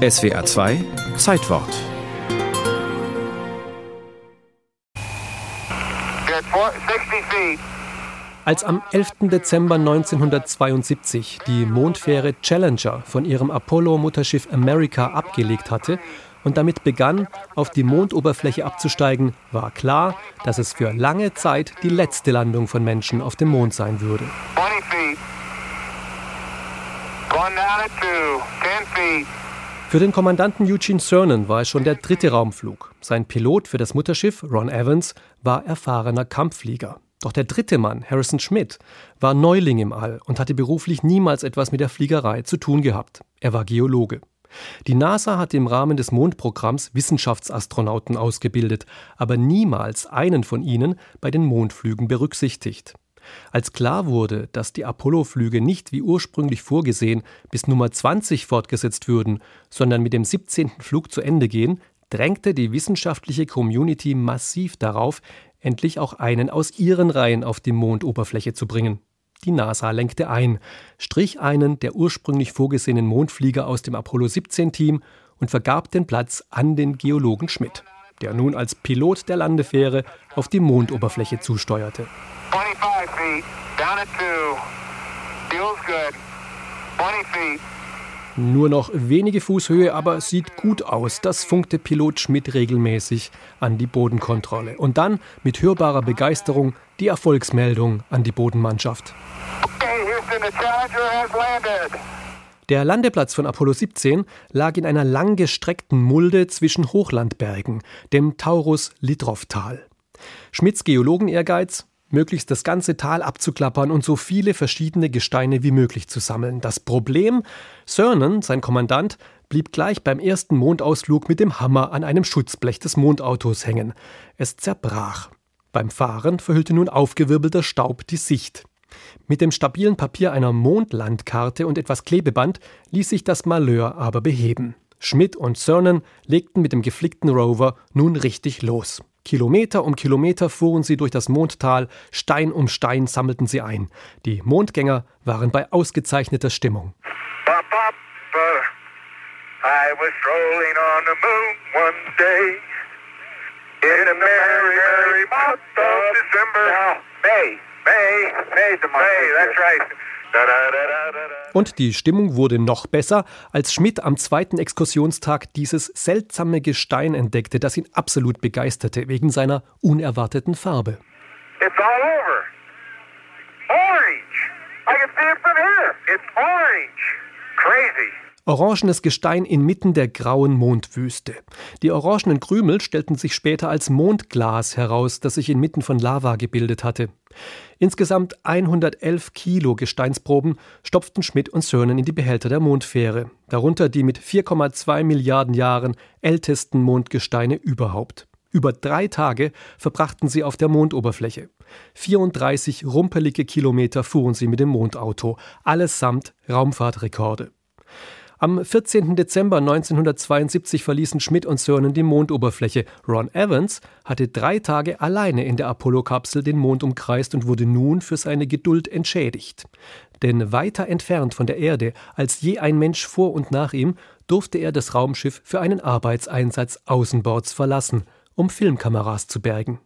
SWR 2 Zeitwort. Als am 11. Dezember 1972 die Mondfähre Challenger von ihrem Apollo-Mutterschiff America abgelegt hatte und damit begann, auf die Mondoberfläche abzusteigen, war klar, dass es für lange Zeit die letzte Landung von Menschen auf dem Mond sein würde. 20 feet. Going down at two. 10 feet. Für den Kommandanten Eugene Cernan war es schon der dritte Raumflug. Sein Pilot für das Mutterschiff, Ron Evans, war erfahrener Kampfflieger. Doch der dritte Mann, Harrison Schmidt, war Neuling im All und hatte beruflich niemals etwas mit der Fliegerei zu tun gehabt. Er war Geologe. Die NASA hatte im Rahmen des Mondprogramms Wissenschaftsastronauten ausgebildet, aber niemals einen von ihnen bei den Mondflügen berücksichtigt. Als klar wurde, dass die Apollo-Flüge nicht wie ursprünglich vorgesehen bis Nummer 20 fortgesetzt würden, sondern mit dem 17. Flug zu Ende gehen, drängte die wissenschaftliche Community massiv darauf, endlich auch einen aus ihren Reihen auf die Mondoberfläche zu bringen. Die NASA lenkte ein, strich einen der ursprünglich vorgesehenen Mondflieger aus dem Apollo 17 Team und vergab den Platz an den Geologen Schmidt, der nun als Pilot der Landefähre auf die Mondoberfläche zusteuerte. 25 feet, down at two. Feels good. 20 feet. Nur noch wenige Fußhöhe, aber sieht gut aus. Das funkte Pilot Schmidt regelmäßig an die Bodenkontrolle. Und dann mit hörbarer Begeisterung die Erfolgsmeldung an die Bodenmannschaft. Der Landeplatz von Apollo 17 lag in einer langgestreckten Mulde zwischen Hochlandbergen, dem Taurus-Litrow-Tal. Schmidts Geologen-Ehrgeiz möglichst das ganze Tal abzuklappern und so viele verschiedene Gesteine wie möglich zu sammeln. Das Problem, Cernan, sein Kommandant, blieb gleich beim ersten Mondausflug mit dem Hammer an einem Schutzblech des Mondautos hängen. Es zerbrach. Beim Fahren verhüllte nun aufgewirbelter Staub die Sicht. Mit dem stabilen Papier einer Mondlandkarte und etwas Klebeband ließ sich das Malheur aber beheben. Schmidt und Cernan legten mit dem geflickten Rover nun richtig los. Kilometer um Kilometer fuhren sie durch das Mondtal, Stein um Stein sammelten sie ein. Die Mondgänger waren bei ausgezeichneter Stimmung. May, May, May, May, that's right. Und die Stimmung wurde noch besser, als Schmidt am zweiten Exkursionstag dieses seltsame Gestein entdeckte, das ihn absolut begeisterte wegen seiner unerwarteten Farbe. It's all over. Orange. I can see it from here. It's orange. Crazy. Orangenes Gestein inmitten der grauen Mondwüste. Die orangenen Krümel stellten sich später als Mondglas heraus, das sich inmitten von Lava gebildet hatte. Insgesamt 111 Kilo Gesteinsproben stopften Schmidt und Cernan in die Behälter der Mondfähre, darunter die mit 4,2 Milliarden Jahren ältesten Mondgesteine überhaupt. Über drei Tage verbrachten sie auf der Mondoberfläche. 34 rumpelige Kilometer fuhren sie mit dem Mondauto, allesamt Raumfahrtrekorde. Am 14. Dezember 1972 verließen Schmidt und Cernan die Mondoberfläche. Ron Evans hatte drei Tage alleine in der Apollo-Kapsel den Mond umkreist und wurde nun für seine Geduld entschädigt. Denn weiter entfernt von der Erde als je ein Mensch vor und nach ihm durfte er das Raumschiff für einen Arbeitseinsatz außenbords verlassen, um Filmkameras zu bergen.